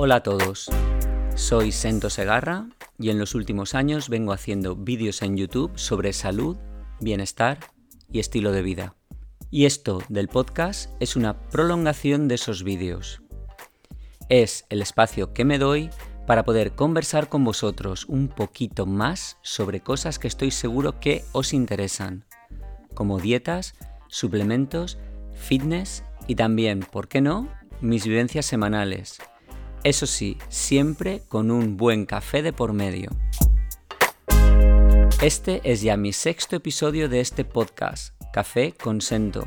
Hola a todos, soy Sento Segarra y en los últimos años vengo haciendo vídeos en YouTube sobre salud, bienestar y estilo de vida. Y esto del podcast es una prolongación de esos vídeos. Es el espacio que me doy para poder conversar con vosotros un poquito más sobre cosas que estoy seguro que os interesan, como dietas, suplementos, fitness y también, ¿por qué no?, mis vivencias semanales eso sí, siempre con un buen café de por medio. Este es ya mi sexto episodio de este podcast, Café Consento.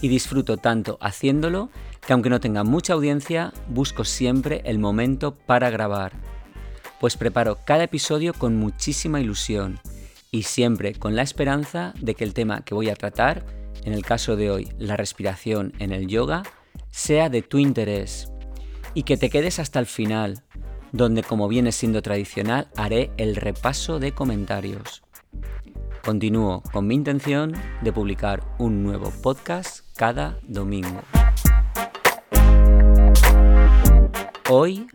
Y disfruto tanto haciéndolo que aunque no tenga mucha audiencia, busco siempre el momento para grabar. Pues preparo cada episodio con muchísima ilusión y siempre con la esperanza de que el tema que voy a tratar, en el caso de hoy la respiración en el yoga, sea de tu interés y que te quedes hasta el final, donde como viene siendo tradicional haré el repaso de comentarios. Continúo con mi intención de publicar un nuevo podcast cada domingo. Hoy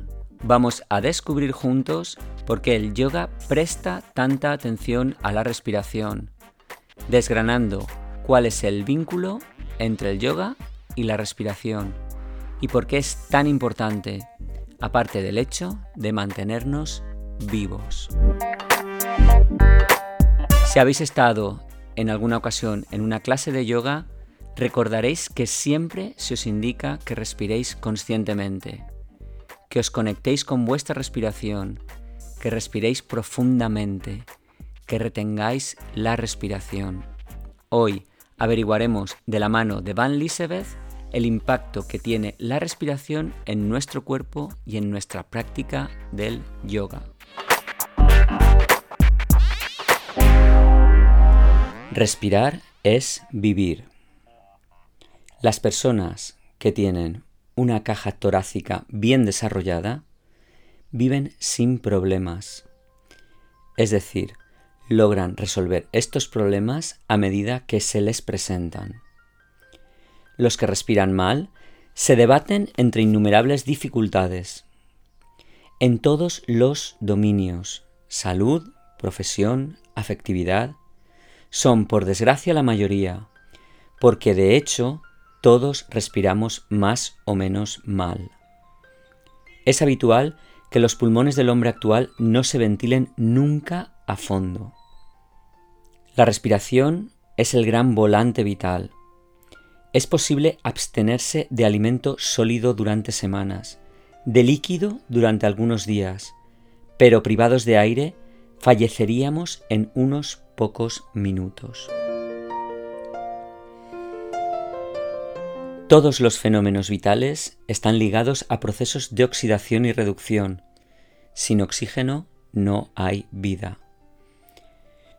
vamos a descubrir juntos por qué el yoga presta tanta atención a la respiración, desgranando cuál es el vínculo entre el yoga y la respiración y por qué es tan importante, aparte del hecho de mantenernos vivos. Si habéis estado en alguna ocasión en una clase de yoga, recordaréis que siempre se os indica que respiréis conscientemente, que os conectéis con vuestra respiración, que respiréis profundamente, que retengáis la respiración. Hoy averiguaremos de la mano de Van Lisebeth el impacto que tiene la respiración en nuestro cuerpo y en nuestra práctica del yoga. Respirar es vivir. Las personas que tienen una caja torácica bien desarrollada viven sin problemas. Es decir, logran resolver estos problemas a medida que se les presentan los que respiran mal, se debaten entre innumerables dificultades. En todos los dominios, salud, profesión, afectividad, son por desgracia la mayoría, porque de hecho todos respiramos más o menos mal. Es habitual que los pulmones del hombre actual no se ventilen nunca a fondo. La respiración es el gran volante vital. Es posible abstenerse de alimento sólido durante semanas, de líquido durante algunos días, pero privados de aire falleceríamos en unos pocos minutos. Todos los fenómenos vitales están ligados a procesos de oxidación y reducción. Sin oxígeno no hay vida.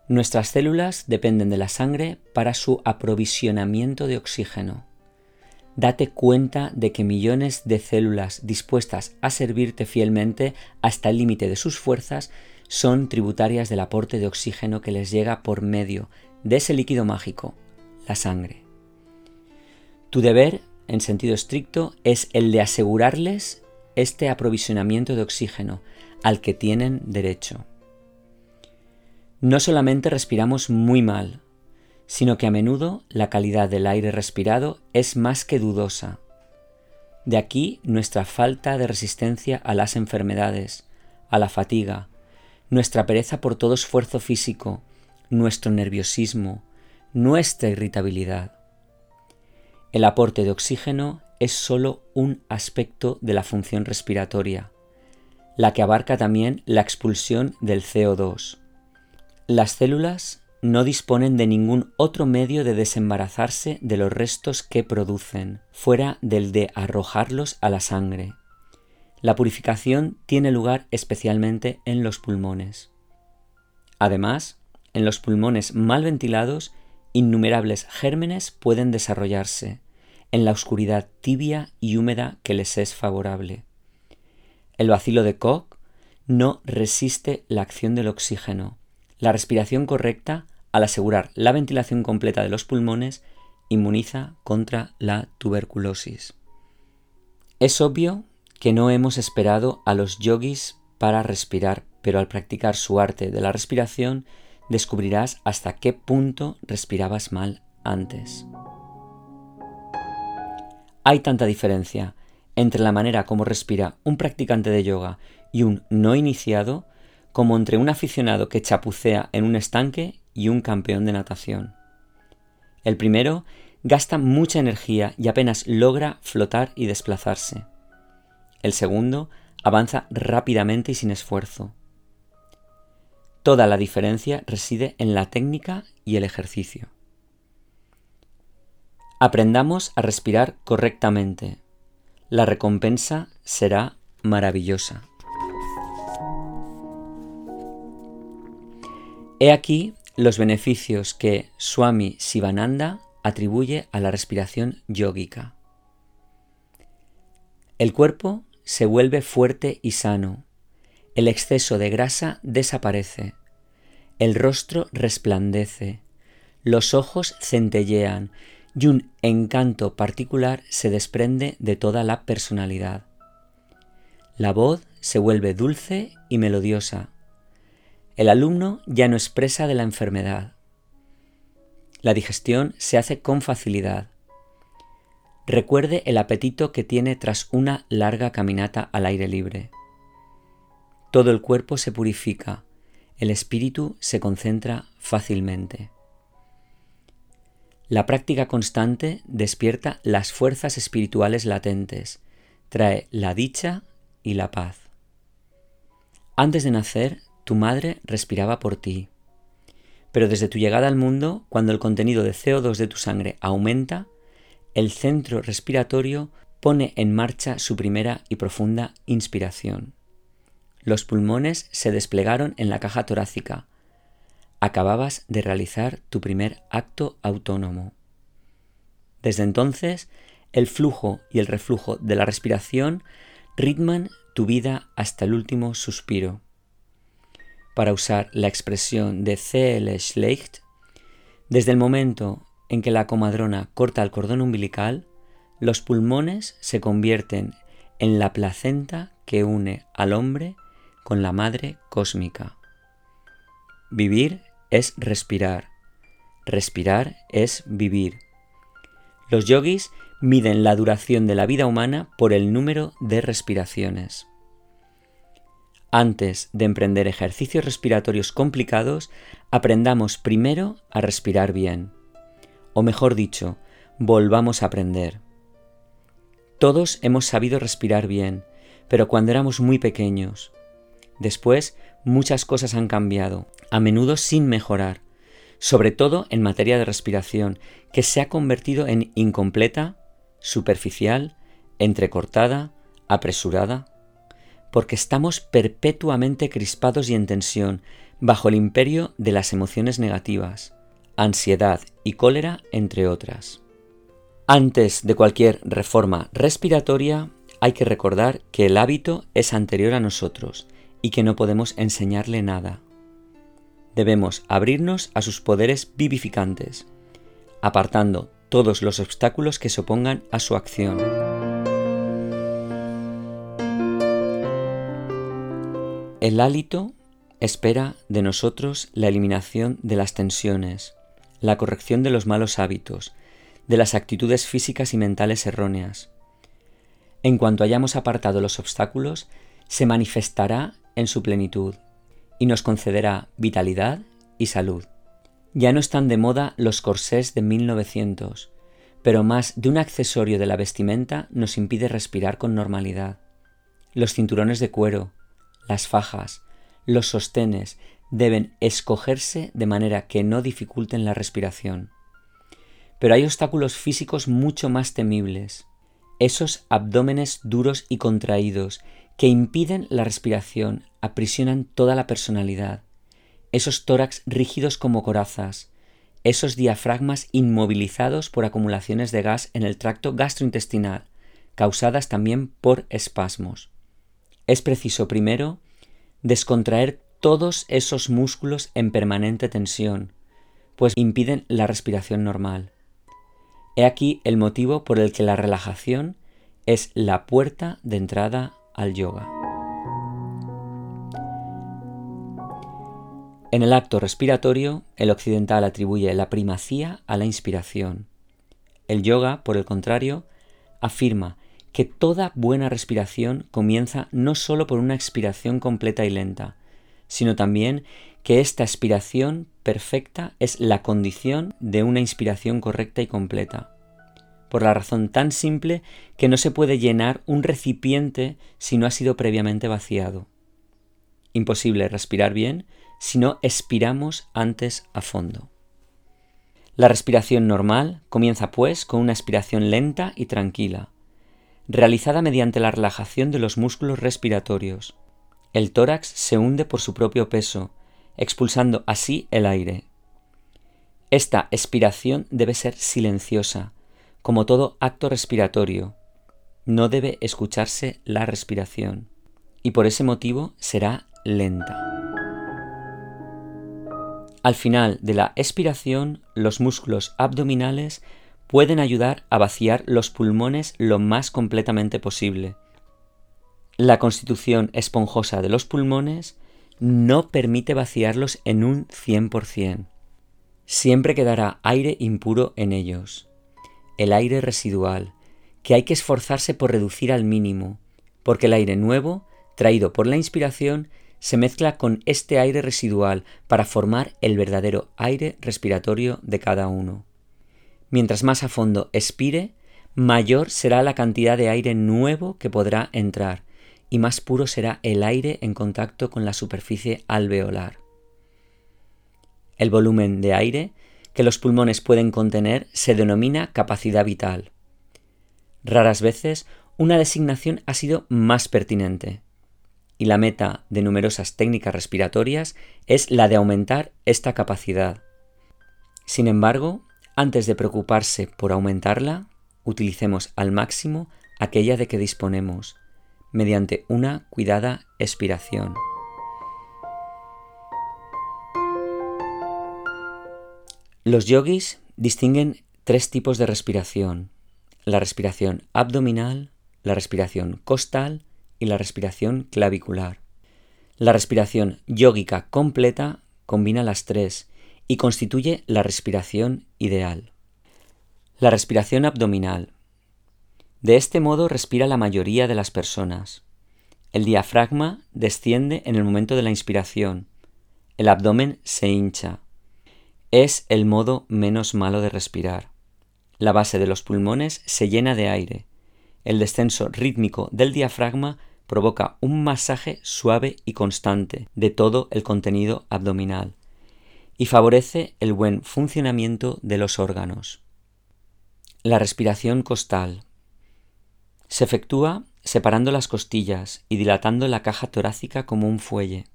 Nuestras células dependen de la sangre para su aprovisionamiento de oxígeno. Date cuenta de que millones de células dispuestas a servirte fielmente hasta el límite de sus fuerzas son tributarias del aporte de oxígeno que les llega por medio de ese líquido mágico, la sangre. Tu deber, en sentido estricto, es el de asegurarles este aprovisionamiento de oxígeno al que tienen derecho. No solamente respiramos muy mal, sino que a menudo la calidad del aire respirado es más que dudosa. De aquí nuestra falta de resistencia a las enfermedades, a la fatiga, nuestra pereza por todo esfuerzo físico, nuestro nerviosismo, nuestra irritabilidad. El aporte de oxígeno es sólo un aspecto de la función respiratoria, la que abarca también la expulsión del CO2 las células no disponen de ningún otro medio de desembarazarse de los restos que producen, fuera del de arrojarlos a la sangre. La purificación tiene lugar especialmente en los pulmones. Además, en los pulmones mal ventilados, innumerables gérmenes pueden desarrollarse, en la oscuridad tibia y húmeda que les es favorable. El vacilo de Koch no resiste la acción del oxígeno, la respiración correcta, al asegurar la ventilación completa de los pulmones, inmuniza contra la tuberculosis. Es obvio que no hemos esperado a los yogis para respirar, pero al practicar su arte de la respiración descubrirás hasta qué punto respirabas mal antes. Hay tanta diferencia entre la manera como respira un practicante de yoga y un no iniciado como entre un aficionado que chapucea en un estanque y un campeón de natación. El primero gasta mucha energía y apenas logra flotar y desplazarse. El segundo avanza rápidamente y sin esfuerzo. Toda la diferencia reside en la técnica y el ejercicio. Aprendamos a respirar correctamente. La recompensa será maravillosa. He aquí los beneficios que Swami Sivananda atribuye a la respiración yógica. El cuerpo se vuelve fuerte y sano, el exceso de grasa desaparece, el rostro resplandece, los ojos centellean y un encanto particular se desprende de toda la personalidad. La voz se vuelve dulce y melodiosa. El alumno ya no expresa de la enfermedad. La digestión se hace con facilidad. Recuerde el apetito que tiene tras una larga caminata al aire libre. Todo el cuerpo se purifica, el espíritu se concentra fácilmente. La práctica constante despierta las fuerzas espirituales latentes, trae la dicha y la paz. Antes de nacer tu madre respiraba por ti. Pero desde tu llegada al mundo, cuando el contenido de CO2 de tu sangre aumenta, el centro respiratorio pone en marcha su primera y profunda inspiración. Los pulmones se desplegaron en la caja torácica. Acababas de realizar tu primer acto autónomo. Desde entonces, el flujo y el reflujo de la respiración ritman tu vida hasta el último suspiro para usar la expresión de C.L. Schlecht, desde el momento en que la comadrona corta el cordón umbilical, los pulmones se convierten en la placenta que une al hombre con la madre cósmica. Vivir es respirar. Respirar es vivir. Los yogis miden la duración de la vida humana por el número de respiraciones. Antes de emprender ejercicios respiratorios complicados, aprendamos primero a respirar bien. O mejor dicho, volvamos a aprender. Todos hemos sabido respirar bien, pero cuando éramos muy pequeños. Después, muchas cosas han cambiado, a menudo sin mejorar, sobre todo en materia de respiración, que se ha convertido en incompleta, superficial, entrecortada, apresurada porque estamos perpetuamente crispados y en tensión bajo el imperio de las emociones negativas, ansiedad y cólera, entre otras. Antes de cualquier reforma respiratoria, hay que recordar que el hábito es anterior a nosotros y que no podemos enseñarle nada. Debemos abrirnos a sus poderes vivificantes, apartando todos los obstáculos que se opongan a su acción. El hálito espera de nosotros la eliminación de las tensiones, la corrección de los malos hábitos, de las actitudes físicas y mentales erróneas. En cuanto hayamos apartado los obstáculos, se manifestará en su plenitud y nos concederá vitalidad y salud. Ya no están de moda los corsés de 1900, pero más de un accesorio de la vestimenta nos impide respirar con normalidad. Los cinturones de cuero, las fajas, los sostenes deben escogerse de manera que no dificulten la respiración. Pero hay obstáculos físicos mucho más temibles, esos abdómenes duros y contraídos que impiden la respiración, aprisionan toda la personalidad, esos tórax rígidos como corazas, esos diafragmas inmovilizados por acumulaciones de gas en el tracto gastrointestinal, causadas también por espasmos. Es preciso primero descontraer todos esos músculos en permanente tensión, pues impiden la respiración normal. He aquí el motivo por el que la relajación es la puerta de entrada al yoga. En el acto respiratorio, el occidental atribuye la primacía a la inspiración. El yoga, por el contrario, afirma que toda buena respiración comienza no sólo por una expiración completa y lenta, sino también que esta expiración perfecta es la condición de una inspiración correcta y completa, por la razón tan simple que no se puede llenar un recipiente si no ha sido previamente vaciado. Imposible respirar bien si no expiramos antes a fondo. La respiración normal comienza pues con una expiración lenta y tranquila, realizada mediante la relajación de los músculos respiratorios. El tórax se hunde por su propio peso, expulsando así el aire. Esta expiración debe ser silenciosa, como todo acto respiratorio. No debe escucharse la respiración, y por ese motivo será lenta. Al final de la expiración, los músculos abdominales pueden ayudar a vaciar los pulmones lo más completamente posible. La constitución esponjosa de los pulmones no permite vaciarlos en un 100%. Siempre quedará aire impuro en ellos, el aire residual, que hay que esforzarse por reducir al mínimo, porque el aire nuevo, traído por la inspiración, se mezcla con este aire residual para formar el verdadero aire respiratorio de cada uno. Mientras más a fondo expire, mayor será la cantidad de aire nuevo que podrá entrar y más puro será el aire en contacto con la superficie alveolar. El volumen de aire que los pulmones pueden contener se denomina capacidad vital. Raras veces una designación ha sido más pertinente, y la meta de numerosas técnicas respiratorias es la de aumentar esta capacidad. Sin embargo, antes de preocuparse por aumentarla, utilicemos al máximo aquella de que disponemos, mediante una cuidada expiración. Los yogis distinguen tres tipos de respiración, la respiración abdominal, la respiración costal y la respiración clavicular. La respiración yógica completa combina las tres y constituye la respiración ideal. La respiración abdominal. De este modo respira la mayoría de las personas. El diafragma desciende en el momento de la inspiración. El abdomen se hincha. Es el modo menos malo de respirar. La base de los pulmones se llena de aire. El descenso rítmico del diafragma provoca un masaje suave y constante de todo el contenido abdominal y favorece el buen funcionamiento de los órganos. La respiración costal se efectúa separando las costillas y dilatando la caja torácica como un fuelle.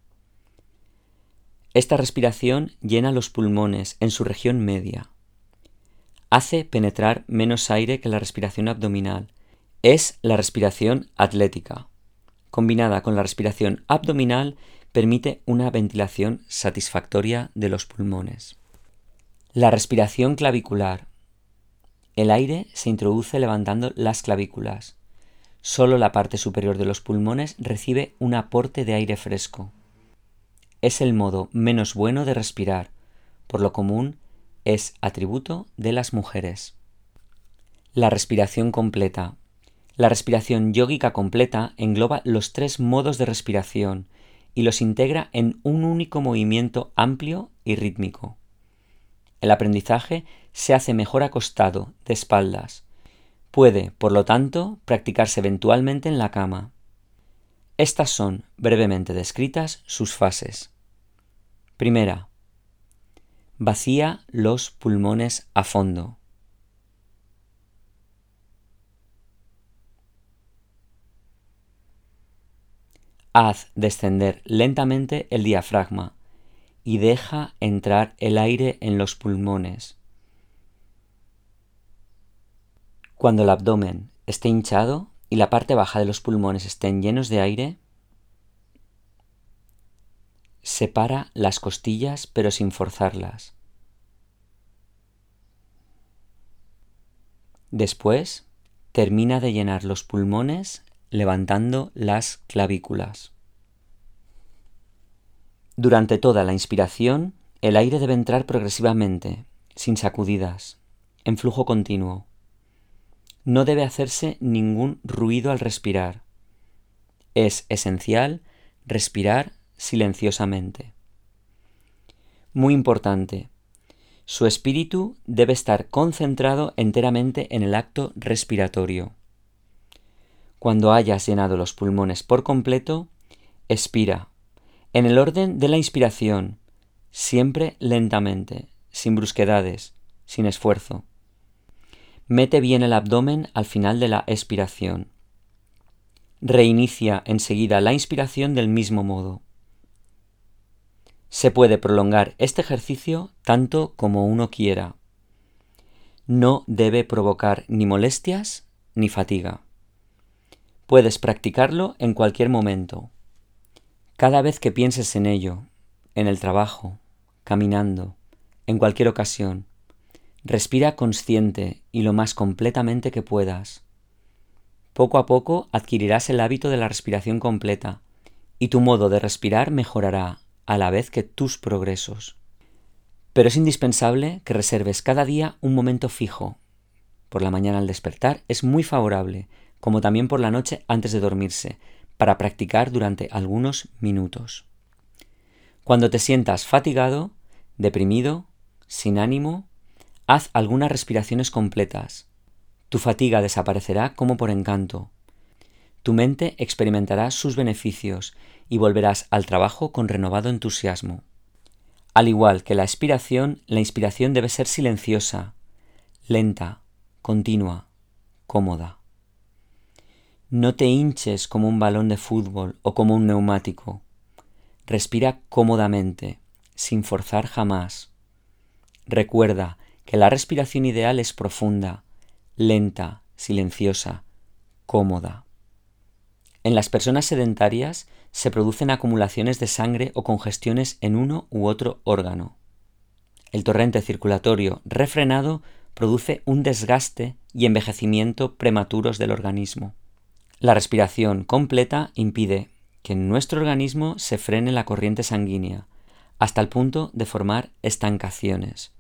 Esta respiración llena los pulmones en su región media. Hace penetrar menos aire que la respiración abdominal. Es la respiración atlética. Combinada con la respiración abdominal, permite una ventilación satisfactoria de los pulmones. La respiración clavicular. El aire se introduce levantando las clavículas. Solo la parte superior de los pulmones recibe un aporte de aire fresco. Es el modo menos bueno de respirar, por lo común es atributo de las mujeres. La respiración completa. La respiración yógica completa engloba los tres modos de respiración y los integra en un único movimiento amplio y rítmico. El aprendizaje se hace mejor acostado, de espaldas. Puede, por lo tanto, practicarse eventualmente en la cama. Estas son, brevemente descritas, sus fases. Primera. Vacía los pulmones a fondo. Haz descender lentamente el diafragma y deja entrar el aire en los pulmones. Cuando el abdomen esté hinchado y la parte baja de los pulmones estén llenos de aire, separa las costillas pero sin forzarlas. Después, termina de llenar los pulmones levantando las clavículas. Durante toda la inspiración, el aire debe entrar progresivamente, sin sacudidas, en flujo continuo. No debe hacerse ningún ruido al respirar. Es esencial respirar silenciosamente. Muy importante, su espíritu debe estar concentrado enteramente en el acto respiratorio. Cuando hayas llenado los pulmones por completo, expira, en el orden de la inspiración, siempre lentamente, sin brusquedades, sin esfuerzo. Mete bien el abdomen al final de la expiración. Reinicia enseguida la inspiración del mismo modo. Se puede prolongar este ejercicio tanto como uno quiera. No debe provocar ni molestias ni fatiga. Puedes practicarlo en cualquier momento. Cada vez que pienses en ello, en el trabajo, caminando, en cualquier ocasión, respira consciente y lo más completamente que puedas. Poco a poco adquirirás el hábito de la respiración completa y tu modo de respirar mejorará a la vez que tus progresos. Pero es indispensable que reserves cada día un momento fijo. Por la mañana al despertar es muy favorable, como también por la noche antes de dormirse, para practicar durante algunos minutos. Cuando te sientas fatigado, deprimido, sin ánimo, haz algunas respiraciones completas. Tu fatiga desaparecerá como por encanto. Tu mente experimentará sus beneficios y volverás al trabajo con renovado entusiasmo. Al igual que la expiración, la inspiración debe ser silenciosa, lenta, continua, cómoda. No te hinches como un balón de fútbol o como un neumático. Respira cómodamente, sin forzar jamás. Recuerda que la respiración ideal es profunda, lenta, silenciosa, cómoda. En las personas sedentarias se producen acumulaciones de sangre o congestiones en uno u otro órgano. El torrente circulatorio refrenado produce un desgaste y envejecimiento prematuros del organismo. La respiración completa impide que en nuestro organismo se frene la corriente sanguínea, hasta el punto de formar estancaciones,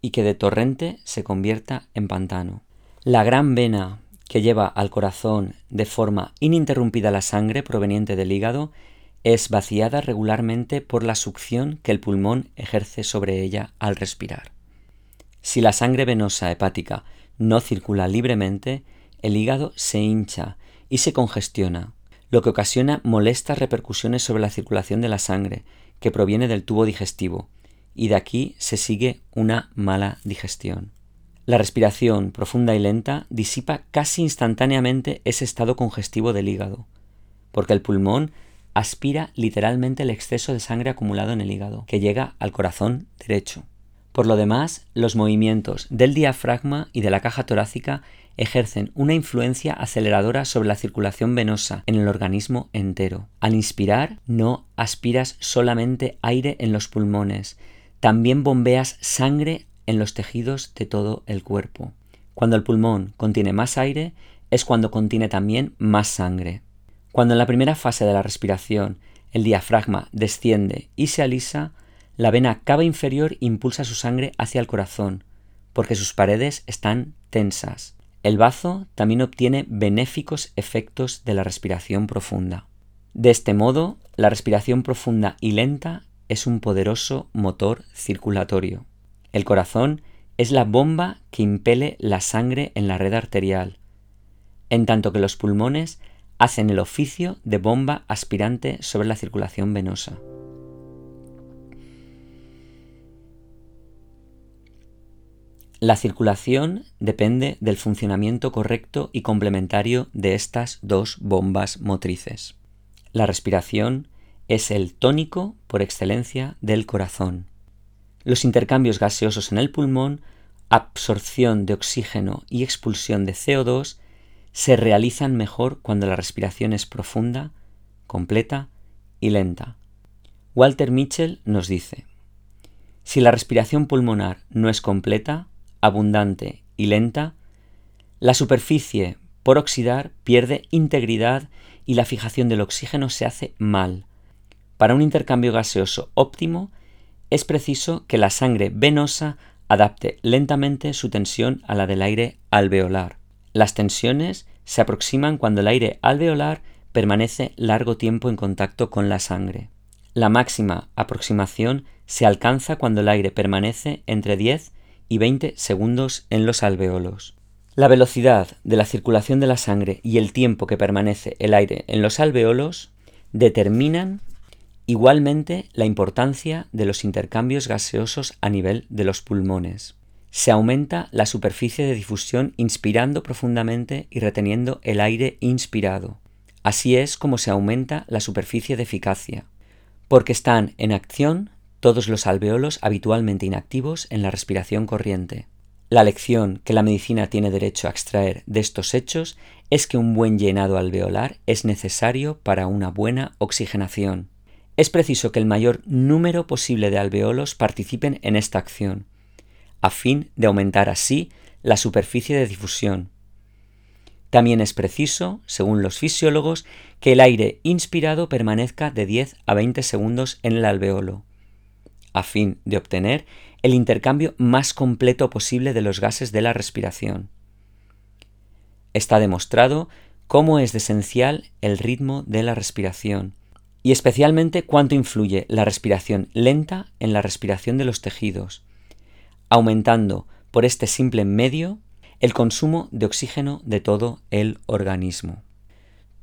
y que de torrente se convierta en pantano. La gran vena que lleva al corazón de forma ininterrumpida la sangre proveniente del hígado es vaciada regularmente por la succión que el pulmón ejerce sobre ella al respirar. Si la sangre venosa hepática no circula libremente, el hígado se hincha y se congestiona, lo que ocasiona molestas repercusiones sobre la circulación de la sangre que proviene del tubo digestivo, y de aquí se sigue una mala digestión. La respiración profunda y lenta disipa casi instantáneamente ese estado congestivo del hígado, porque el pulmón aspira literalmente el exceso de sangre acumulado en el hígado, que llega al corazón derecho. Por lo demás, los movimientos del diafragma y de la caja torácica ejercen una influencia aceleradora sobre la circulación venosa en el organismo entero. Al inspirar, no aspiras solamente aire en los pulmones, también bombeas sangre en los tejidos de todo el cuerpo. Cuando el pulmón contiene más aire, es cuando contiene también más sangre. Cuando en la primera fase de la respiración el diafragma desciende y se alisa, la vena cava inferior impulsa su sangre hacia el corazón, porque sus paredes están tensas. El bazo también obtiene benéficos efectos de la respiración profunda. De este modo, la respiración profunda y lenta es un poderoso motor circulatorio. El corazón es la bomba que impele la sangre en la red arterial, en tanto que los pulmones hacen el oficio de bomba aspirante sobre la circulación venosa. La circulación depende del funcionamiento correcto y complementario de estas dos bombas motrices. La respiración es el tónico por excelencia del corazón. Los intercambios gaseosos en el pulmón, absorción de oxígeno y expulsión de CO2 se realizan mejor cuando la respiración es profunda, completa y lenta. Walter Mitchell nos dice, si la respiración pulmonar no es completa, abundante y lenta, la superficie por oxidar pierde integridad y la fijación del oxígeno se hace mal. Para un intercambio gaseoso óptimo es preciso que la sangre venosa adapte lentamente su tensión a la del aire alveolar. Las tensiones se aproximan cuando el aire alveolar permanece largo tiempo en contacto con la sangre. La máxima aproximación se alcanza cuando el aire permanece entre 10 y 20 segundos en los alveolos. La velocidad de la circulación de la sangre y el tiempo que permanece el aire en los alveolos determinan igualmente la importancia de los intercambios gaseosos a nivel de los pulmones. Se aumenta la superficie de difusión inspirando profundamente y reteniendo el aire inspirado. Así es como se aumenta la superficie de eficacia, porque están en acción todos los alveolos habitualmente inactivos en la respiración corriente. La lección que la medicina tiene derecho a extraer de estos hechos es que un buen llenado alveolar es necesario para una buena oxigenación. Es preciso que el mayor número posible de alveolos participen en esta acción, a fin de aumentar así la superficie de difusión. También es preciso, según los fisiólogos, que el aire inspirado permanezca de 10 a 20 segundos en el alveolo, a fin de obtener el intercambio más completo posible de los gases de la respiración. Está demostrado cómo es esencial el ritmo de la respiración y especialmente cuánto influye la respiración lenta en la respiración de los tejidos, aumentando por este simple medio el consumo de oxígeno de todo el organismo.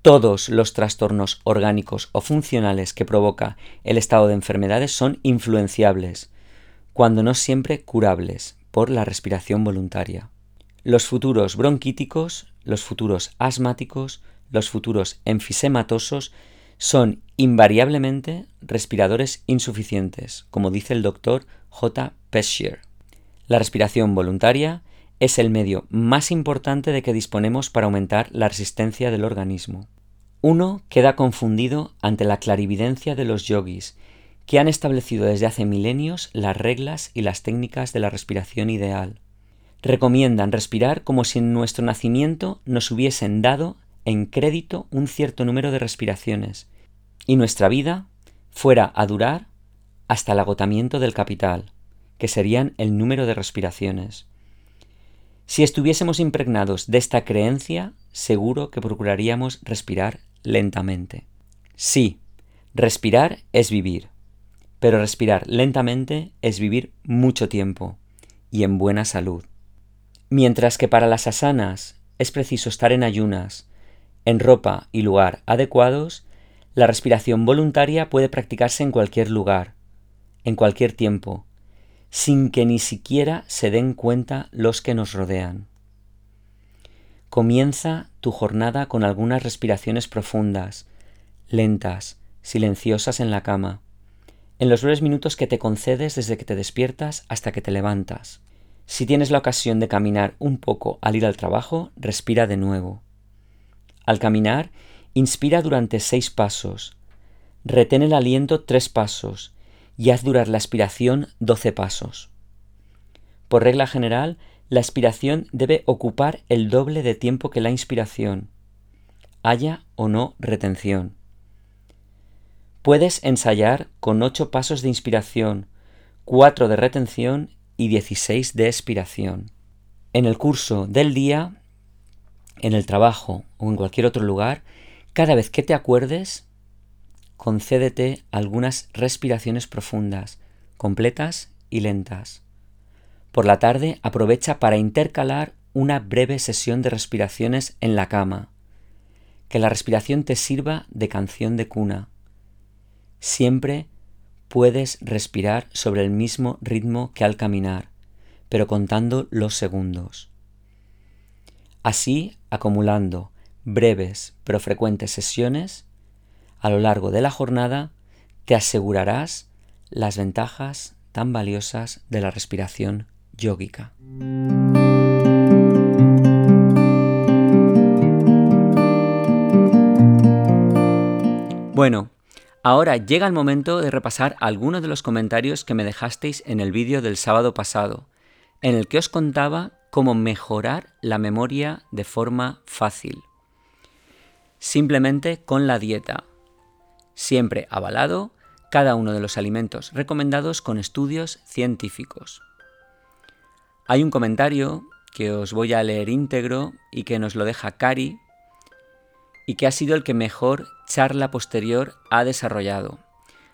Todos los trastornos orgánicos o funcionales que provoca el estado de enfermedades son influenciables, cuando no siempre curables, por la respiración voluntaria. Los futuros bronquíticos, los futuros asmáticos, los futuros enfisematosos son invariablemente respiradores insuficientes, como dice el doctor J. Peschier. La respiración voluntaria es el medio más importante de que disponemos para aumentar la resistencia del organismo. Uno queda confundido ante la clarividencia de los yogis que han establecido desde hace milenios las reglas y las técnicas de la respiración ideal. Recomiendan respirar como si en nuestro nacimiento nos hubiesen dado en crédito un cierto número de respiraciones y nuestra vida fuera a durar hasta el agotamiento del capital, que serían el número de respiraciones. Si estuviésemos impregnados de esta creencia, seguro que procuraríamos respirar lentamente. Sí, respirar es vivir pero respirar lentamente es vivir mucho tiempo y en buena salud. Mientras que para las asanas es preciso estar en ayunas, en ropa y lugar adecuados, la respiración voluntaria puede practicarse en cualquier lugar, en cualquier tiempo, sin que ni siquiera se den cuenta los que nos rodean. Comienza tu jornada con algunas respiraciones profundas, lentas, silenciosas en la cama en los breves minutos que te concedes desde que te despiertas hasta que te levantas. Si tienes la ocasión de caminar un poco al ir al trabajo, respira de nuevo. Al caminar, inspira durante seis pasos, retén el aliento tres pasos y haz durar la aspiración doce pasos. Por regla general, la aspiración debe ocupar el doble de tiempo que la inspiración, haya o no retención. Puedes ensayar con ocho pasos de inspiración, cuatro de retención y 16 de expiración. En el curso del día, en el trabajo o en cualquier otro lugar, cada vez que te acuerdes, concédete algunas respiraciones profundas, completas y lentas. Por la tarde aprovecha para intercalar una breve sesión de respiraciones en la cama. Que la respiración te sirva de canción de cuna Siempre puedes respirar sobre el mismo ritmo que al caminar, pero contando los segundos. Así, acumulando breves pero frecuentes sesiones, a lo largo de la jornada te asegurarás las ventajas tan valiosas de la respiración yógica. Bueno, Ahora llega el momento de repasar algunos de los comentarios que me dejasteis en el vídeo del sábado pasado, en el que os contaba cómo mejorar la memoria de forma fácil. Simplemente con la dieta. Siempre avalado cada uno de los alimentos recomendados con estudios científicos. Hay un comentario que os voy a leer íntegro y que nos lo deja Cari y que ha sido el que mejor charla posterior ha desarrollado,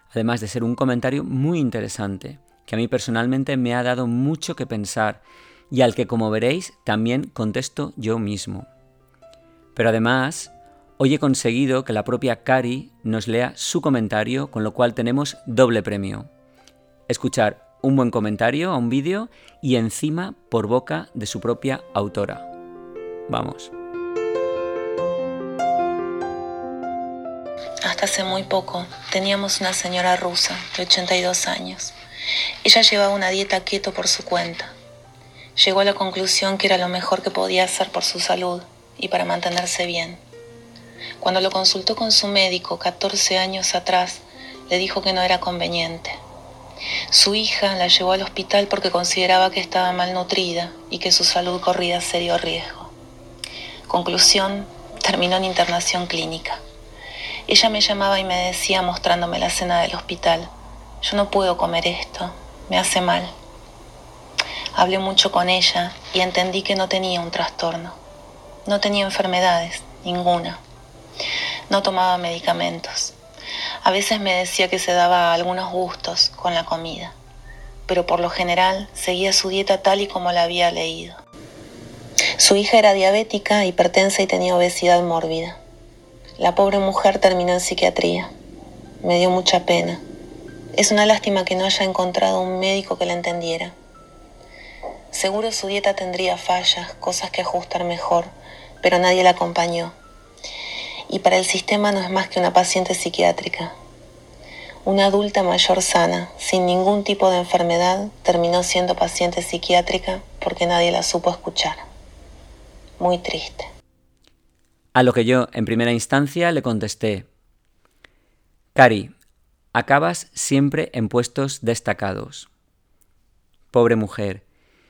además de ser un comentario muy interesante, que a mí personalmente me ha dado mucho que pensar y al que como veréis también contesto yo mismo. Pero además, hoy he conseguido que la propia Cari nos lea su comentario, con lo cual tenemos doble premio. Escuchar un buen comentario a un vídeo y encima por boca de su propia autora. Vamos. Hasta hace muy poco teníamos una señora rusa de 82 años. Ella llevaba una dieta keto por su cuenta. Llegó a la conclusión que era lo mejor que podía hacer por su salud y para mantenerse bien. Cuando lo consultó con su médico 14 años atrás, le dijo que no era conveniente. Su hija la llevó al hospital porque consideraba que estaba malnutrida y que su salud corría serio riesgo. Conclusión, terminó en internación clínica. Ella me llamaba y me decía mostrándome la cena del hospital, yo no puedo comer esto, me hace mal. Hablé mucho con ella y entendí que no tenía un trastorno. No tenía enfermedades, ninguna. No tomaba medicamentos. A veces me decía que se daba algunos gustos con la comida, pero por lo general seguía su dieta tal y como la había leído. Su hija era diabética, hipertensa y tenía obesidad mórbida. La pobre mujer terminó en psiquiatría. Me dio mucha pena. Es una lástima que no haya encontrado un médico que la entendiera. Seguro su dieta tendría fallas, cosas que ajustar mejor, pero nadie la acompañó. Y para el sistema no es más que una paciente psiquiátrica. Una adulta mayor sana, sin ningún tipo de enfermedad, terminó siendo paciente psiquiátrica porque nadie la supo escuchar. Muy triste. A lo que yo, en primera instancia, le contesté, Cari, acabas siempre en puestos destacados. Pobre mujer,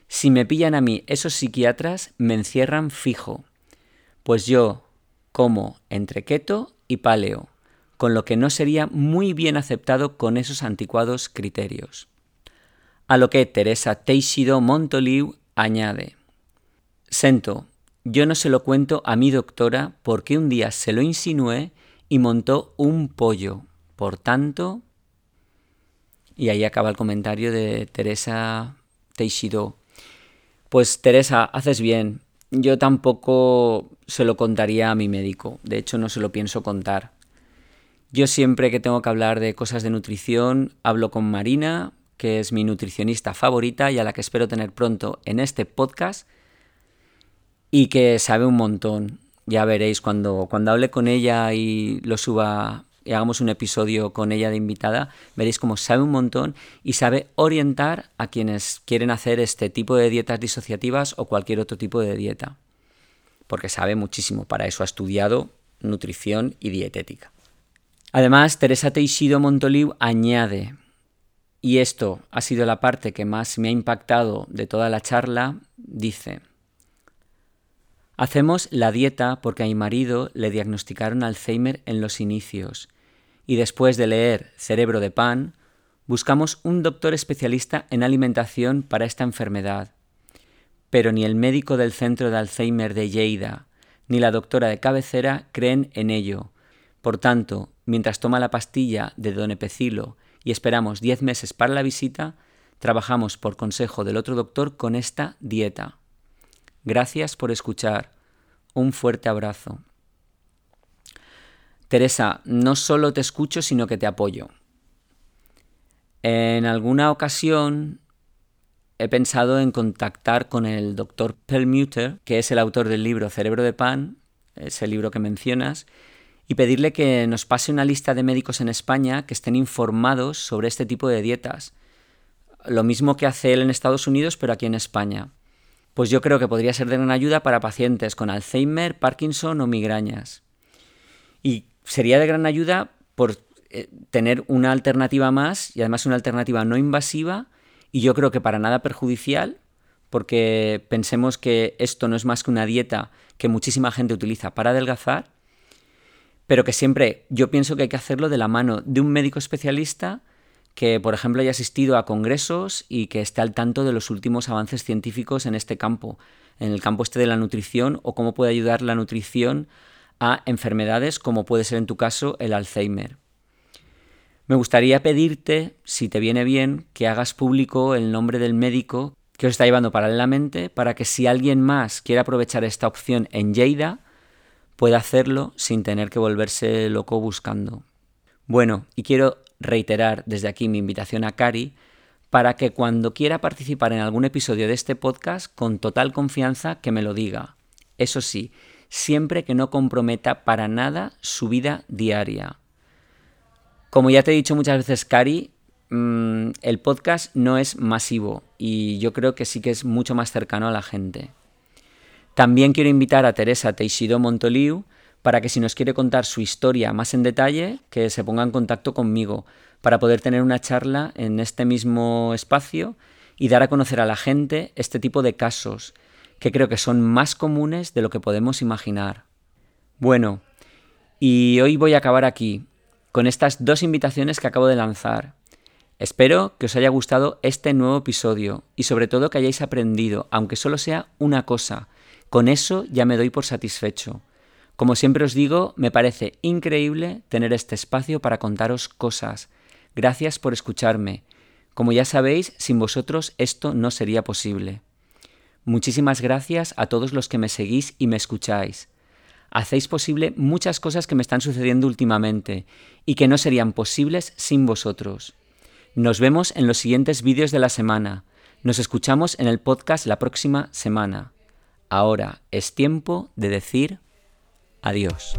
si me pillan a mí esos psiquiatras, me encierran fijo, pues yo como entre keto y paleo, con lo que no sería muy bien aceptado con esos anticuados criterios. A lo que Teresa Teixido Montoliu añade, Sento, yo no se lo cuento a mi doctora porque un día se lo insinué y montó un pollo. Por tanto... Y ahí acaba el comentario de Teresa Teixido. Pues Teresa, haces bien. Yo tampoco se lo contaría a mi médico. De hecho, no se lo pienso contar. Yo siempre que tengo que hablar de cosas de nutrición, hablo con Marina, que es mi nutricionista favorita y a la que espero tener pronto en este podcast y que sabe un montón. Ya veréis cuando, cuando hable con ella y lo suba y hagamos un episodio con ella de invitada, veréis cómo sabe un montón y sabe orientar a quienes quieren hacer este tipo de dietas disociativas o cualquier otro tipo de dieta. Porque sabe muchísimo, para eso ha estudiado nutrición y dietética. Además, Teresa Teixido Montoliu añade, y esto ha sido la parte que más me ha impactado de toda la charla, dice, Hacemos la dieta porque a mi marido le diagnosticaron Alzheimer en los inicios y después de leer Cerebro de Pan, buscamos un doctor especialista en alimentación para esta enfermedad. Pero ni el médico del centro de Alzheimer de Lleida ni la doctora de cabecera creen en ello. Por tanto, mientras toma la pastilla de donepecilo y esperamos 10 meses para la visita, trabajamos por consejo del otro doctor con esta dieta. Gracias por escuchar. Un fuerte abrazo. Teresa, no solo te escucho, sino que te apoyo. En alguna ocasión he pensado en contactar con el doctor Perlmutter, que es el autor del libro Cerebro de Pan, ese libro que mencionas, y pedirle que nos pase una lista de médicos en España que estén informados sobre este tipo de dietas. Lo mismo que hace él en Estados Unidos, pero aquí en España pues yo creo que podría ser de gran ayuda para pacientes con Alzheimer, Parkinson o migrañas. Y sería de gran ayuda por eh, tener una alternativa más y además una alternativa no invasiva y yo creo que para nada perjudicial porque pensemos que esto no es más que una dieta que muchísima gente utiliza para adelgazar, pero que siempre yo pienso que hay que hacerlo de la mano de un médico especialista que, por ejemplo, haya asistido a congresos y que esté al tanto de los últimos avances científicos en este campo, en el campo este de la nutrición o cómo puede ayudar la nutrición a enfermedades como puede ser en tu caso el Alzheimer. Me gustaría pedirte, si te viene bien, que hagas público el nombre del médico que os está llevando paralelamente para que si alguien más quiere aprovechar esta opción en Lleida, pueda hacerlo sin tener que volverse loco buscando. Bueno, y quiero reiterar desde aquí mi invitación a Cari para que cuando quiera participar en algún episodio de este podcast, con total confianza que me lo diga. Eso sí, siempre que no comprometa para nada su vida diaria. Como ya te he dicho muchas veces, Cari, mm, el podcast no es masivo y yo creo que sí que es mucho más cercano a la gente. También quiero invitar a Teresa Teixido Montoliu para que si nos quiere contar su historia más en detalle, que se ponga en contacto conmigo para poder tener una charla en este mismo espacio y dar a conocer a la gente este tipo de casos, que creo que son más comunes de lo que podemos imaginar. Bueno, y hoy voy a acabar aquí, con estas dos invitaciones que acabo de lanzar. Espero que os haya gustado este nuevo episodio y sobre todo que hayáis aprendido, aunque solo sea una cosa. Con eso ya me doy por satisfecho. Como siempre os digo, me parece increíble tener este espacio para contaros cosas. Gracias por escucharme. Como ya sabéis, sin vosotros esto no sería posible. Muchísimas gracias a todos los que me seguís y me escucháis. Hacéis posible muchas cosas que me están sucediendo últimamente y que no serían posibles sin vosotros. Nos vemos en los siguientes vídeos de la semana. Nos escuchamos en el podcast la próxima semana. Ahora es tiempo de decir Adiós.